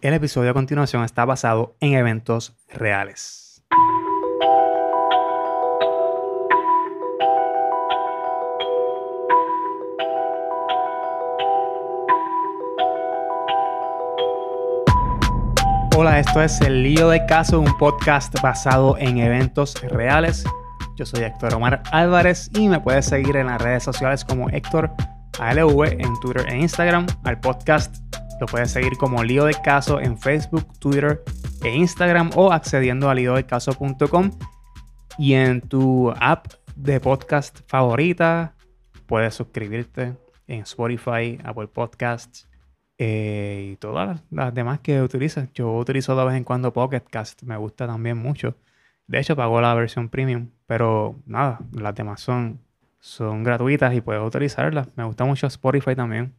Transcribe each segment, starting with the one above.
El episodio a continuación está basado en eventos reales. Hola, esto es El Lío de Caso, un podcast basado en eventos reales. Yo soy Héctor Omar Álvarez y me puedes seguir en las redes sociales como Héctor ALV en Twitter e Instagram. Al podcast lo puedes seguir como Lío de Caso en Facebook, Twitter e Instagram o accediendo a liodecaso.com. Y en tu app de podcast favorita puedes suscribirte en Spotify, Apple Podcasts eh, y todas las, demás que utilizas. Yo utilizo de vez en cuando Pocket Cast, me gusta también mucho. De hecho, pago la versión premium, pero nada, las demás son, son gratuitas y puedes utilizarlas. Me gusta mucho Spotify también.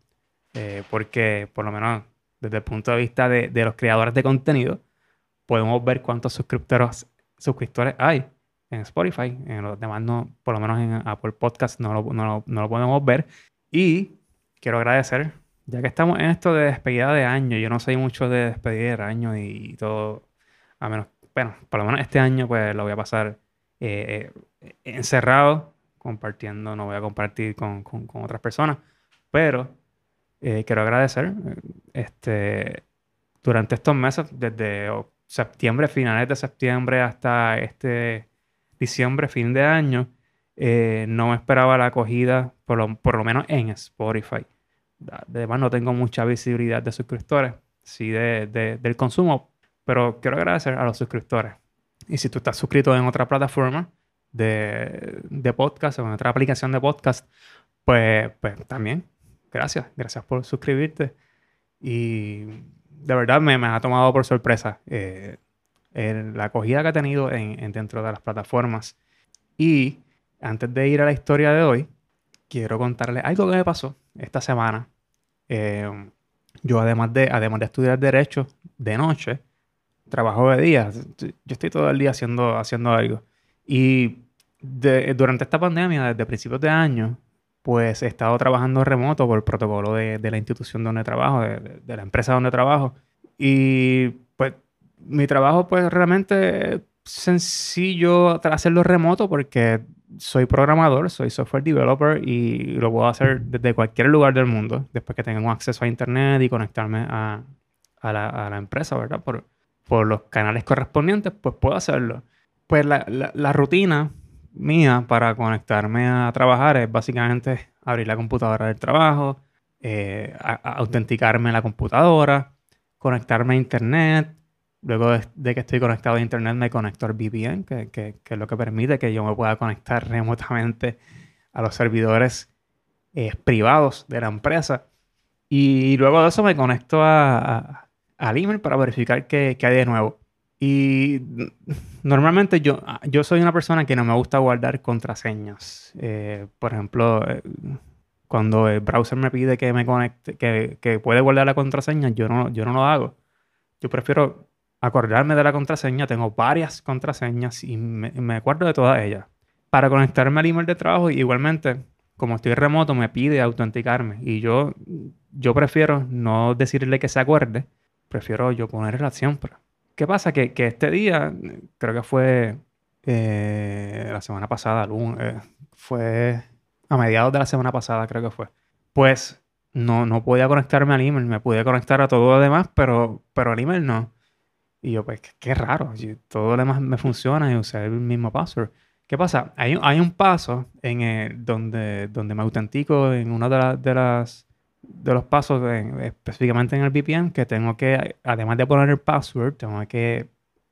Eh, porque por lo menos desde el punto de vista de, los creadores de contenido, podemos ver cuántos suscriptores, suscriptores hay en Spotify. En los demás, no, por lo menos en Apple Podcast, no lo, no, lo podemos ver. Y quiero agradecer, ya que estamos en esto de despedida de año, yo no soy mucho de despedida de año y, todo, a menos, bueno, por lo menos este año pues lo voy a pasar eh, eh, encerrado, compartiendo, no voy a compartir con, con, con otras personas, pero eh, quiero agradecer este, durante estos meses, desde septiembre, finales de septiembre hasta este diciembre, fin de año, eh, no esperaba la acogida, por lo, por lo menos en Spotify. Además, no tengo mucha visibilidad de suscriptores, sí de, del consumo, pero quiero agradecer a los suscriptores. Y si tú estás suscrito en otra plataforma de, de podcast o en otra aplicación de podcast, pues, pues también gracias, gracias por suscribirte. Y de verdad me, ha tomado por sorpresa eh, la acogida que ha tenido en, dentro de las plataformas. Y antes de ir a la historia de hoy, quiero contarles algo que me pasó esta semana. Eh, yo además de, además de estudiar Derecho de noche, trabajo de día. Yo estoy todo el día haciendo, haciendo algo. Y durante esta pandemia, desde principios de año, pues he estado trabajando remoto por el protocolo de, la institución donde trabajo, de, la empresa donde trabajo. Y pues mi trabajo pues realmente sencillo hacerlo remoto porque soy programador, soy software developer y lo puedo hacer desde cualquier lugar del mundo, después que tenga acceso a internet y conectarme a, la, empresa, ¿verdad? Por, por los canales correspondientes, pues puedo hacerlo. Pues la, la rutina mía para conectarme a trabajar es básicamente abrir la computadora del trabajo, eh, autenticarme en la computadora, conectarme a internet. Luego de, que estoy conectado a internet me conecto al VPN, que, es lo que permite que yo me pueda conectar remotamente a los servidores eh, privados de la empresa. Y luego de eso me conecto a, al email para verificar qué, qué hay de nuevo. Y normalmente yo, yo soy una persona que no me gusta guardar contraseñas. Eh, por ejemplo, eh, cuando el browser me pide que me conecte, que, que, puede guardar la contraseña, yo no, yo no lo hago. Yo prefiero acordarme de la contraseña. Tengo varias contraseñas y me, me acuerdo de todas ellas. Para conectarme al email de trabajo, igualmente, como estoy remoto, me pide autenticarme. Y yo, yo prefiero no decirle que se acuerde. Prefiero yo ponerla siempre. ¿Qué pasa? Que, este día, creo que fue eh, la semana pasada, eh, fue a mediados de la semana pasada, creo que fue. Pues no, no podía conectarme al email, me pude conectar a todo lo demás, pero, pero al email no. Y yo, pues, qué, raro, todo lo demás me funciona y usé el mismo password. ¿Qué pasa? Hay, un paso en el, donde, donde me autentico en una de las de los pasos, específicamente en el VPN, que tengo que, además de poner el password, tengo que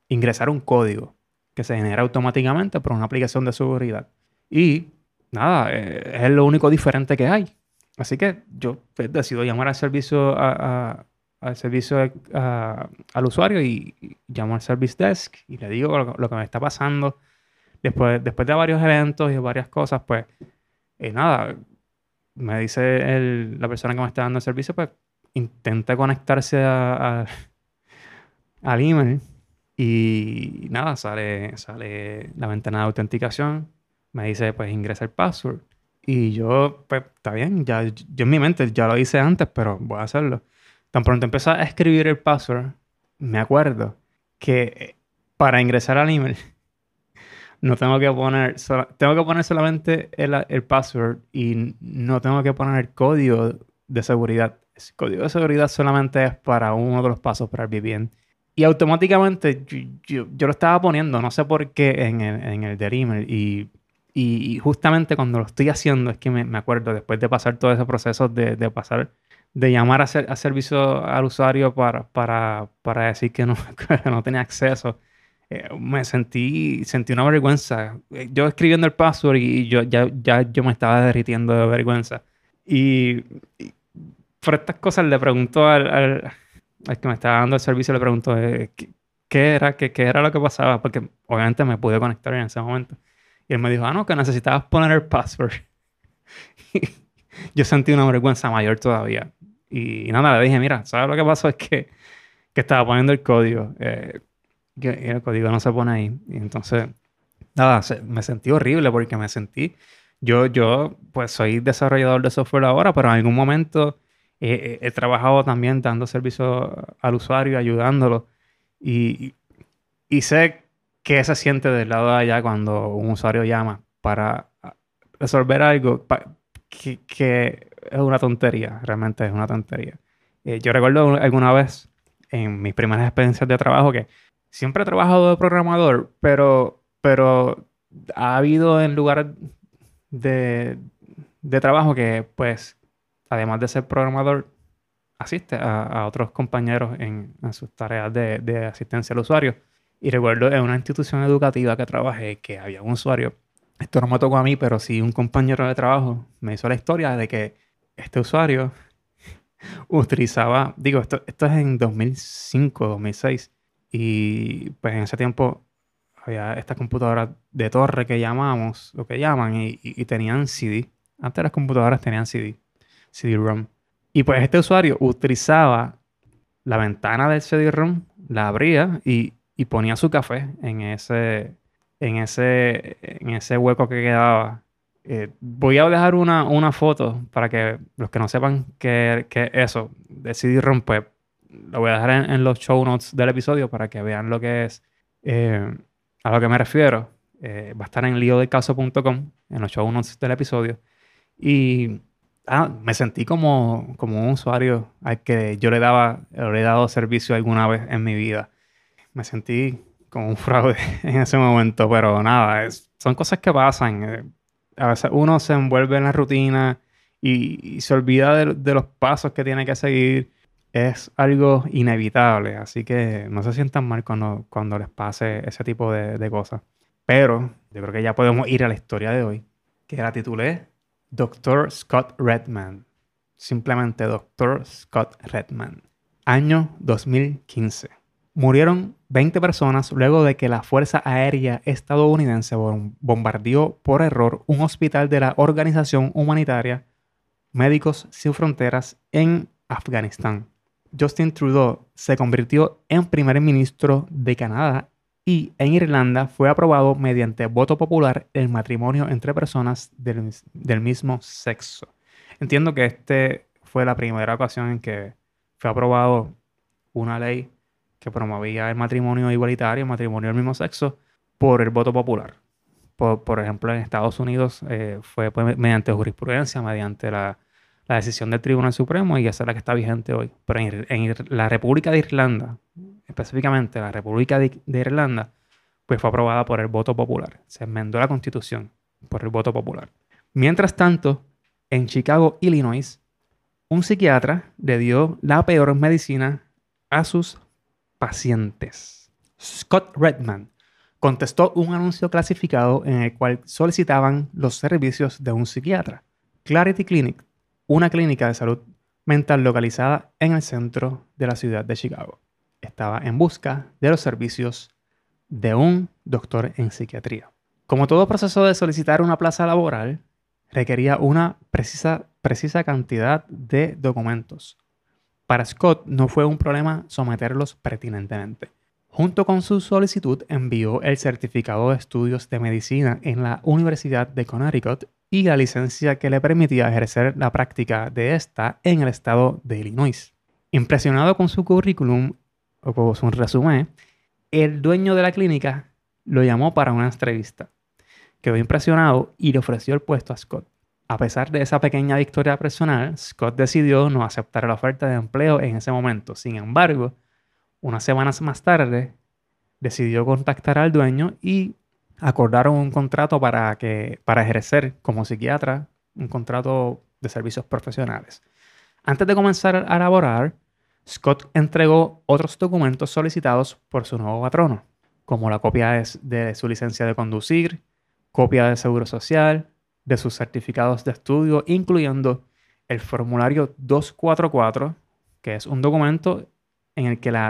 ingresar un código que se genera automáticamente por una aplicación de seguridad. Y nada, eh, es lo único diferente que hay. Así que yo pues, decido llamar al servicio, al servicio al usuario y, llamo al service desk y le digo lo, que me está pasando. Después, después de varios eventos y varias cosas, pues eh, nada, me dice la persona que me está dando el servicio, pues intenta conectarse a, al email y nada, sale, sale la ventana de autenticación, me dice pues ingresa el password y yo pues está bien, ya yo en mi mente ya lo hice antes, pero voy a hacerlo. Tan pronto empecé a escribir el password, me acuerdo que para ingresar al email no tengo que poner, tengo que poner solamente el, el, password y no tengo que poner el código de seguridad. El código de seguridad solamente es para uno de los pasos para el VPN. Y automáticamente yo, yo, lo estaba poniendo, no sé por qué, en el, en el del. Y, y, justamente cuando lo estoy haciendo es que me, me acuerdo, después de pasar todo ese proceso de, de pasar de llamar a, a, servicio al usuario para, para, para decir que no, que no tenía acceso eh, me sentí, sentí una vergüenza. Eh, yo escribiendo el password y yo ya, ya yo me estaba derritiendo de vergüenza. Y, por estas cosas le pregunto al, al, que me estaba dando el servicio, le pregunto eh, ¿qué, era, qué, qué, era lo que pasaba, porque obviamente me pude conectar en ese momento. Y él me dijo, ah, no, que necesitabas poner el password. yo sentí una vergüenza mayor todavía. Y, nada, le dije, mira, ¿sabes lo que pasó? Es que, que estaba poniendo el código que el código no se pone ahí. Y entonces, nada, me sentí horrible porque me sentí, yo, yo, pues soy desarrollador de software ahora, pero en algún momento he trabajado también dando servicio al usuario, ayudándolo. Y, y sé que se siente del lado de allá cuando un usuario llama para resolver algo que, que, es una tontería, realmente es una tontería. Eh, yo recuerdo alguna vez en mis primeras experiencias de trabajo que siempre he trabajado de programador, pero, pero ha habido en lugar de, de trabajo que, pues, además de ser programador, asiste a, otros compañeros en, sus tareas de, de, asistencia al usuario. Y recuerdo en una institución educativa que trabajé que había un usuario, esto no me tocó a mí, pero sí un compañero de trabajo me hizo la historia de que este usuario utilizaba, digo, esto, esto es en 2005, 2006, y pues en ese tiempo había estas computadoras de torre que llamamos, lo que llaman, y, tenían CD. Antes las computadoras tenían CD, CD-ROM. Y pues este usuario utilizaba la ventana del CD-ROM, la abría y, ponía su café en ese, en ese, en ese hueco que quedaba. Eh, voy a dejar una, una, foto para que los que no sepan qué es eso de CD-ROM, pues lo voy a dejar en, los show notes del episodio para que vean lo que es, eh, a lo que me refiero. Eh, va a estar en liodecaso.com, en los show notes del episodio. Y ah, me sentí como, como un usuario al que yo le, daba, le he dado servicio alguna vez en mi vida. Me sentí como un fraude en ese momento, pero nada, son cosas que pasan. Eh, a veces uno se envuelve en la rutina y, se olvida de, de, los pasos que tiene que seguir es algo inevitable, así que no se sientan mal cuando, cuando les pase ese tipo de, cosas. Pero yo creo que ya podemos ir a la historia de hoy, que la titulé Dr. Scott Redman. Simplemente Dr. Scott Redman. Año 2015. Murieron 20 personas luego de que la Fuerza Aérea estadounidense bombardeó por error un hospital de la organización humanitaria Médicos Sin Fronteras en Afganistán. Justin Trudeau se convirtió en primer ministro de Canadá y en Irlanda fue aprobado mediante voto popular el matrimonio entre personas del, mismo sexo. Entiendo que este fue la primera ocasión en que fue aprobado una ley que promovía el matrimonio igualitario, el matrimonio del mismo sexo, por el voto popular. Por, ejemplo, en Estados Unidos eh, fue pues, mediante jurisprudencia, mediante la la decisión del Tribunal Supremo y esa es la que está vigente hoy. Pero en, la República de Irlanda, específicamente la República de, Irlanda, pues fue aprobada por el voto popular. Se enmendó la constitución por el voto popular. Mientras tanto, en Chicago, Illinois, un psiquiatra le dio la peor medicina a sus pacientes. Scott Redman contestó un anuncio clasificado en el cual solicitaban los servicios de un psiquiatra. Clarity Clinic una clínica de salud mental localizada en el centro de la ciudad de Chicago. Estaba en busca de los servicios de un doctor en psiquiatría. Como todo proceso de solicitar una plaza laboral, requería una precisa, precisa cantidad de documentos. Para Scott no fue un problema someterlos pertinentemente. Junto con su solicitud envió el certificado de estudios de medicina en la Universidad de Connecticut y la licencia que le permitía ejercer la práctica de esta en el estado de Illinois. Impresionado con su currículum o con su resumen, el dueño de la clínica lo llamó para una entrevista. Quedó impresionado y le ofreció el puesto a Scott. A pesar de esa pequeña victoria personal, Scott decidió no aceptar la oferta de empleo en ese momento. Sin embargo, unas semanas más tarde, decidió contactar al dueño y acordaron un contrato para, que, para ejercer como psiquiatra, un contrato de servicios profesionales. Antes de comenzar a laborar, Scott entregó otros documentos solicitados por su nuevo patrono, como la copia de, su licencia de conducir, copia de seguro social, de sus certificados de estudio, incluyendo el formulario 244, que es un documento en el que la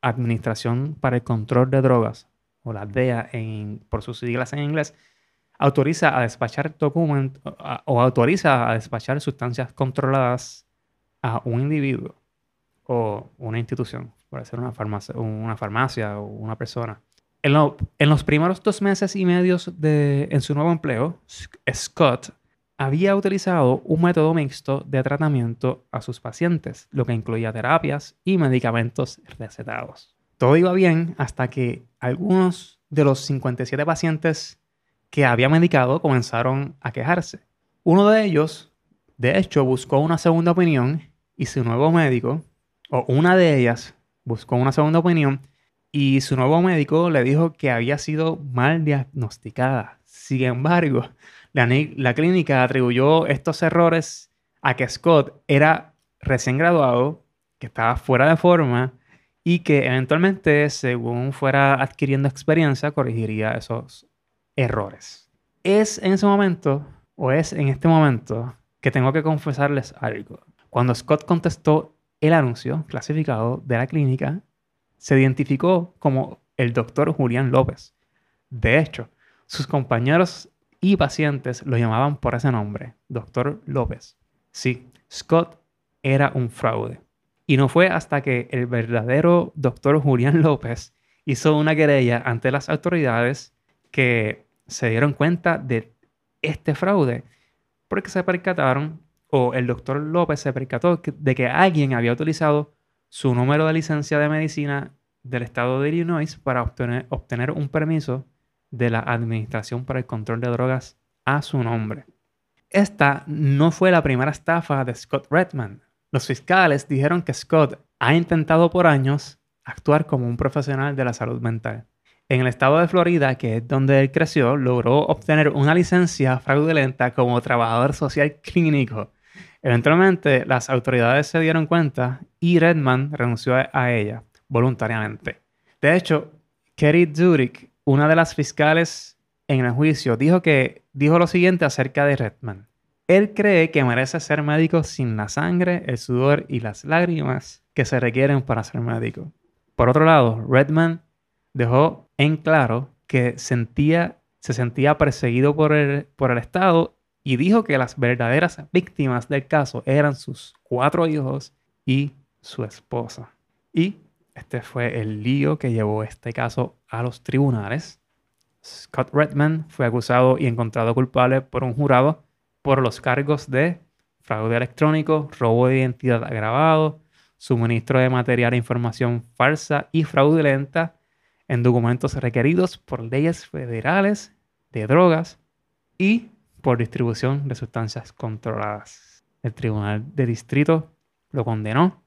Administración para el Control de Drogas, o la DEA por sus siglas en inglés, autoriza a despachar documentos o autoriza a despachar sustancias controladas a un individuo o una institución, puede ser una farmacia, una farmacia o una persona. En, en, los primeros dos meses y medio de, en su nuevo empleo, Scott había utilizado un método mixto de tratamiento a sus pacientes, lo que incluía terapias y medicamentos recetados. Todo iba bien hasta que algunos de los 57 pacientes que había medicado comenzaron a quejarse. Uno de ellos, de hecho, buscó una segunda opinión y su nuevo médico, o una de ellas, buscó una segunda opinión y su nuevo médico le dijo que había sido mal diagnosticada. Sin embargo, la, clínica atribuyó estos errores a que Scott era recién graduado, que estaba fuera de forma y que eventualmente, según fuera adquiriendo experiencia, corregiría esos errores. Es en ese momento, o es en este momento, que tengo que confesarles algo. Cuando Scott contestó el anuncio clasificado de la clínica, se identificó como el doctor Julián López. De hecho, sus compañeros y pacientes lo llamaban por ese nombre, doctor López. Sí, Scott era un fraude. Y no fue hasta que el verdadero doctor Julián López hizo una querella ante las autoridades que se dieron cuenta de este fraude, porque se percataron, o el doctor López se percató de que alguien había utilizado su número de licencia de medicina del estado de Illinois para obtener, obtener un permiso de la Administración para el Control de Drogas a su nombre. Esta no fue la primera estafa de Scott Redman. Los fiscales dijeron que Scott ha intentado por años actuar como un profesional de la salud mental. En el estado de Florida, que es donde él creció, logró obtener una licencia fraudulenta como trabajador social clínico. Eventualmente, las autoridades se dieron cuenta y Redman renunció a ella voluntariamente. De hecho, Kerry Zurich una de las fiscales en el juicio dijo que dijo lo siguiente acerca de Redman. Él cree que merece ser médico sin la sangre, el sudor y las lágrimas que se requieren para ser médico. Por otro lado, Redman dejó en claro que sentía, se sentía perseguido por el, por el Estado y dijo que las verdaderas víctimas del caso eran sus cuatro hijos y su esposa. Y este fue el lío que llevó este caso a los tribunales. Scott Redman fue acusado y encontrado culpable por un jurado por los cargos de fraude electrónico, robo de identidad agravado, suministro de material e información falsa y fraudulenta en documentos requeridos por leyes federales de drogas y por distribución de sustancias controladas. El Tribunal de Distrito lo condenó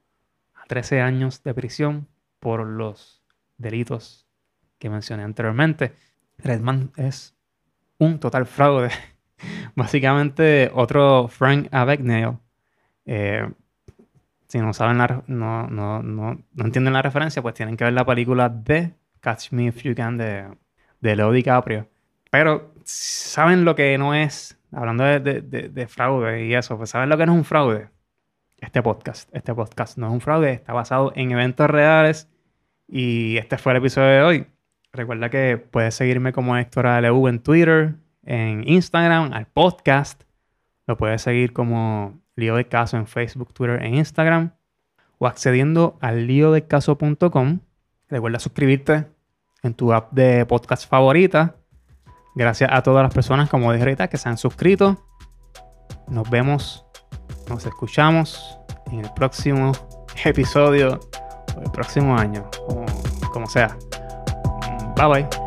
a 13 años de prisión por los delitos que mencioné anteriormente. Redman es un total fraude. Básicamente otro Frank Abagnale. Eh, si no saben la, no, no, no, no, entienden la referencia, pues tienen que ver la película de Catch Me If You Can de, de Leo DiCaprio. Pero saben lo que no es, hablando de, de, de, fraude y eso, pues saben lo que no es un fraude. Este podcast, este podcast no es un fraude, está basado en eventos reales y este fue el episodio de hoy. Recuerda que puedes seguirme como Héctor ALU en Twitter, en Instagram, al podcast. Lo puedes seguir como Lío de Caso en Facebook, Twitter e Instagram. O accediendo al líodecaso.com. Recuerda suscribirte en tu app de podcast favorita. Gracias a todas las personas, como dije ahorita, que se han suscrito. Nos vemos, nos escuchamos en el próximo episodio o el próximo año, como, como sea. Bye bye.